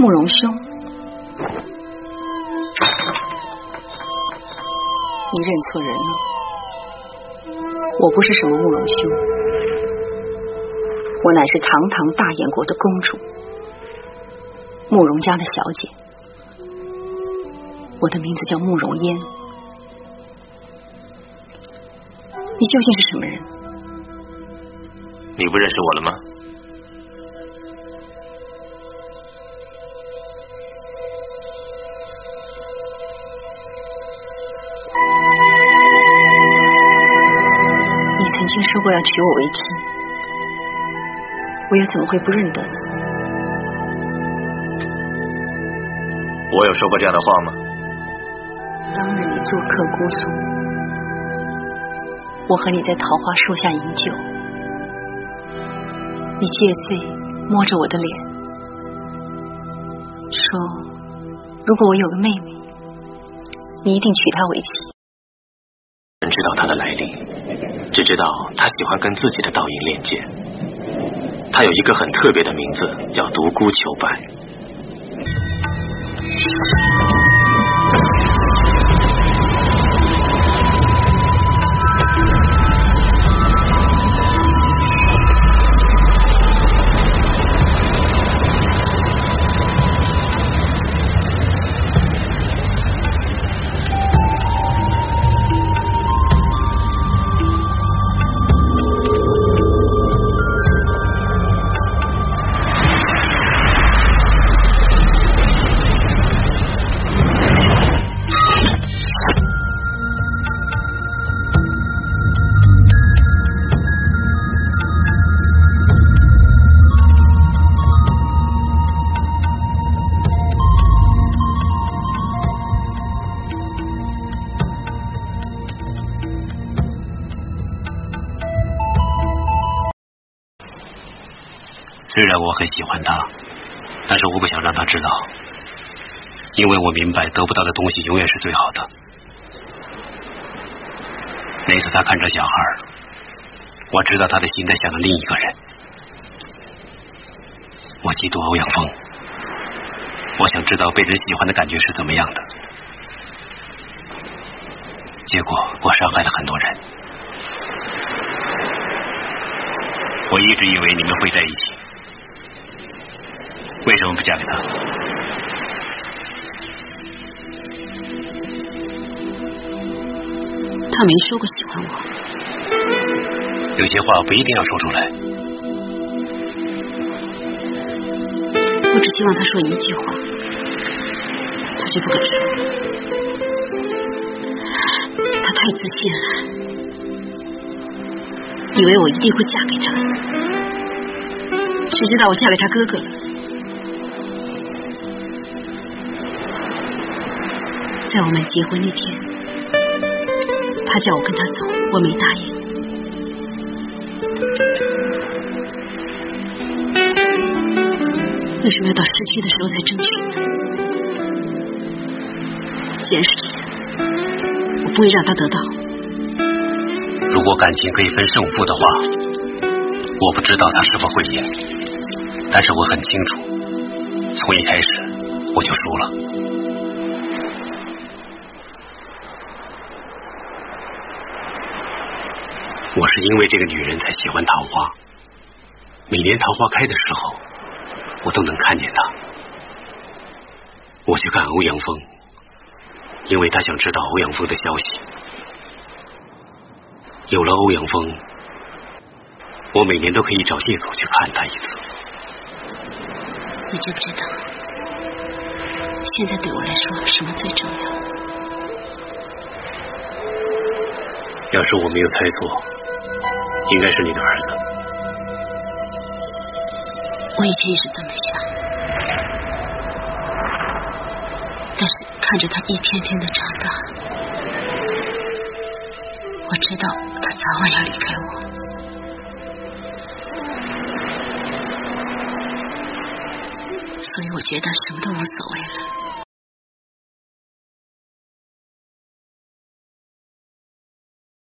慕容兄，你认错人了，我不是什么慕容兄，我乃是堂堂大燕国的公主，慕容家的小姐，我的名字叫慕容嫣，你究竟是什么人？你不认识我了吗？曾经说过要娶我为妻，我又怎么会不认得呢？我有说过这样的话吗？当日你做客姑苏，我和你在桃花树下饮酒，你借醉摸着我的脸，说如果我有个妹妹，你一定娶她为妻。人知道她的来历。只知道他喜欢跟自己的倒影练剑，他有一个很特别的名字，叫独孤求败。虽然我很喜欢他，但是我不想让他知道，因为我明白得不到的东西永远是最好的。那次他看着小孩，我知道他的心在想着另一个人。我嫉妒欧阳锋，我想知道被人喜欢的感觉是怎么样的。结果我伤害了很多人。我一直以为你们会在一起。为什么不嫁给他？他没说过喜欢我。有些话不一定要说出来。我只希望他说一句话，他就不敢说。他太自信了，以为我一定会嫁给他，谁知道我嫁给他哥哥了。在我们结婚那天，他叫我跟他走，我没答应。为什么要到失去的时候才争取？既然是这样，我不会让他得到。如果感情可以分胜负的话，我不知道他是否会赢，但是我很清楚，从一开始我就输了。我是因为这个女人才喜欢桃花，每年桃花开的时候，我都能看见她。我去看欧阳锋，因为他想知道欧阳锋的消息。有了欧阳锋，我每年都可以找借口去看他一次。你知不知道，现在对我来说什么最重要？要是我没有猜错。应该是你的儿子，我以前也是这么想，但是看着他一天天的长大，我知道他早晚要离开我，所以我觉得什么都无所谓了。